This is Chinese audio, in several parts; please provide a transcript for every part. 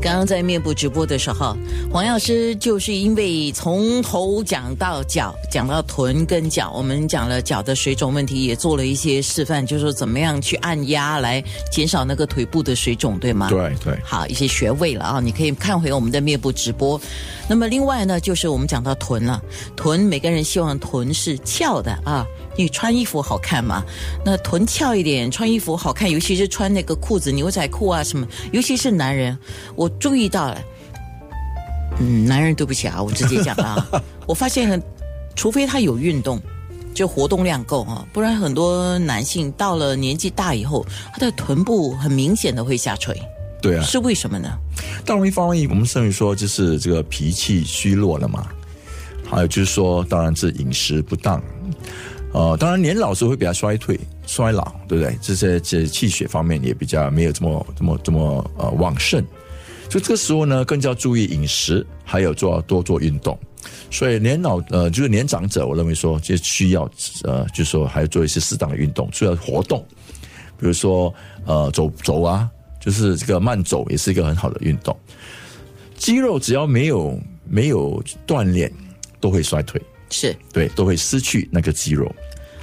刚刚在面部直播的时候，黄药师就是因为从头讲到脚，讲到臀跟脚，我们讲了脚的水肿问题，也做了一些示范，就是说怎么样去按压来减少那个腿部的水肿，对吗？对对，好一些穴位了啊，你可以看回我们的面部直播。那么另外呢，就是我们讲到臀了，臀每个人希望臀是翘的啊。你穿衣服好看嘛？那臀翘一点，穿衣服好看，尤其是穿那个裤子、牛仔裤啊什么，尤其是男人，我注意到了。嗯，男人对不起啊，我直接讲啊，我发现很，除非他有运动，就活动量够啊，不然很多男性到了年纪大以后，他的臀部很明显的会下垂。对啊，是为什么呢？当然一方面，我们甚至说就是这个脾气虚弱了嘛，还有就是说，当然是饮食不当。呃，当然年老时候会比较衰退、衰老，对不对？这些这气血方面也比较没有这么、这么、这么呃旺盛，所以这个时候呢，更加注意饮食，还有做多做运动。所以年老呃，就是年长者，我认为说就需要呃，就是说还要做一些适当的运动，需要活动，比如说呃走走啊，就是这个慢走也是一个很好的运动。肌肉只要没有没有锻炼，都会衰退。是对，都会失去那个肌肉，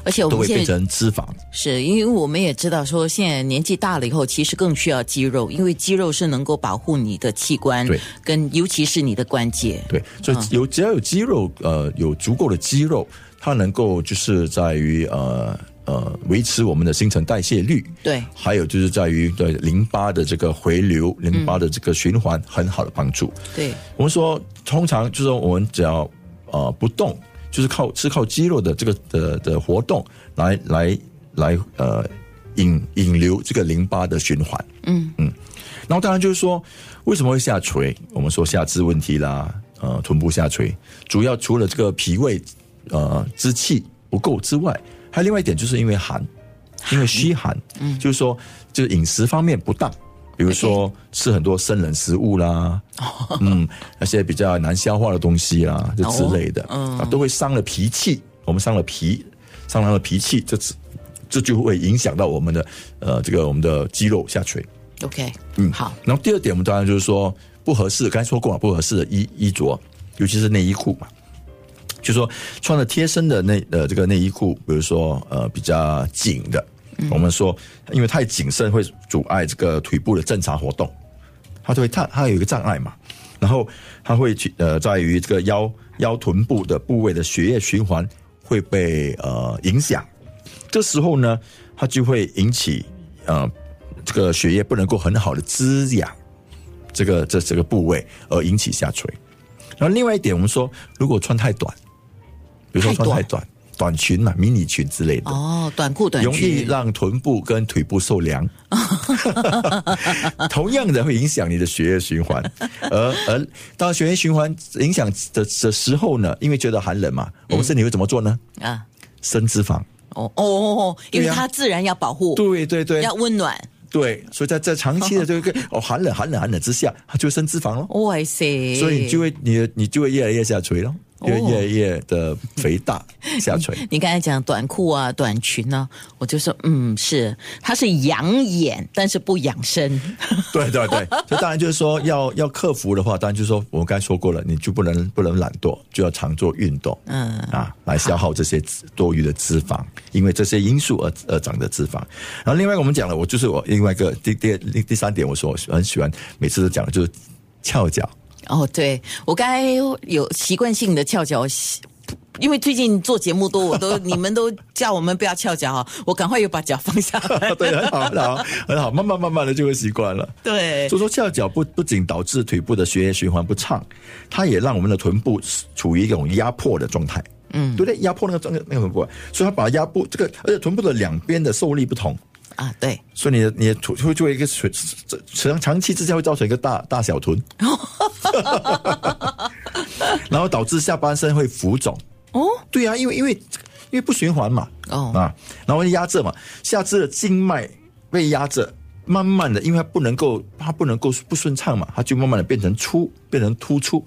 而且我们会变成脂肪。是因为我们也知道说，现在年纪大了以后，其实更需要肌肉，因为肌肉是能够保护你的器官，对，跟尤其是你的关节。对，所以有只要有肌肉，呃，有足够的肌肉，它能够就是在于呃呃维持我们的新陈代谢率，对，还有就是在于对淋巴的这个回流、淋巴的这个循环很好的帮助。对，我们说通常就是我们只要呃不动。就是靠是靠肌肉的这个的的活动来来来呃引引流这个淋巴的循环，嗯嗯，然后当然就是说为什么会下垂？我们说下肢问题啦，呃，臀部下垂，主要除了这个脾胃呃之气不够之外，还有另外一点就是因为寒，因为虚寒，嗯，就是说就是饮食方面不当。比如说吃很多生冷食物啦，嗯，那些比较难消化的东西啦，就之类的，啊，都会伤了脾气。我们伤了脾，伤了脾气，这这就会影响到我们的呃这个我们的肌肉下垂。OK，嗯，好。然后第二点，我们当然就是说不合适，刚才说过嘛，不合适的衣衣着，尤其是内衣裤嘛，就说穿的贴身的内呃这个内衣裤，比如说呃比较紧的。我们说，因为太谨慎会阻碍这个腿部的正常活动，它就会它它有一个障碍嘛，然后它会去呃在于这个腰腰臀部的部位的血液循环会被呃影响，这时候呢，它就会引起呃这个血液不能够很好的滋养这个这这个部位，而引起下垂。然后另外一点，我们说如果穿太短，比如说穿太短。短裙嘛，迷你裙之类的哦，短裤短裙容易让臀部跟腿部受凉，同样的会影响你的血液循环。而而当血液循环影响的的时候呢，因为觉得寒冷嘛，我们身体会怎么做呢？啊，生脂肪。哦哦哦，因为它自然要保护，对对对，要温暖。对，所以在在长期的这个 哦寒冷寒冷寒冷之下，它就生脂肪了。哇塞！所以你就会你你就会越来越下垂了。越越来越的肥大下垂。你刚才讲短裤啊、短裙呢，我就说，嗯，是，它是养眼，但是不养生。对 对对，这当然就是说，要 要克服的话，当然就是说，我们刚才说过了，你就不能不能懒惰，就要常做运动，嗯啊，来消耗这些多余的脂肪，因为这些因素而而长的脂肪。然后另外我们讲了，我就是我另外一个第第第三点，我说我很喜欢每次都讲的就是翘脚。哦，对我刚才有习惯性的翘脚，因为最近做节目多，我都你们都叫我们不要翘脚啊，我赶快又把脚放下来。对，很好，很好，很好，慢慢慢慢的就会习惯了。对，所以说翘脚不不仅导致腿部的血液循环不畅，它也让我们的臀部处于一种压迫的状态。嗯，对不对？压迫那个状那个臀部，所以它把压迫这个，而且臀部的两边的受力不同。啊，对，所以你的你的臀会作为一个水长长期之下会造成一个大大小臀，然后导致下半身会浮肿。哦，对啊，因为因为因为不循环嘛，哦。啊，然后压着嘛，下肢的经脉被压着，慢慢的，因为它不能够它不能够不顺畅嘛，它就慢慢的变成粗，变成突出，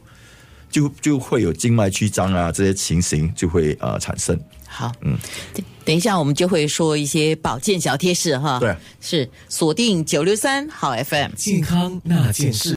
就就会有静脉曲张啊这些情形就会呃产生。好，嗯，等等一下我们就会说一些保健小贴士哈。对，是锁定九六三好 FM。健康那件事。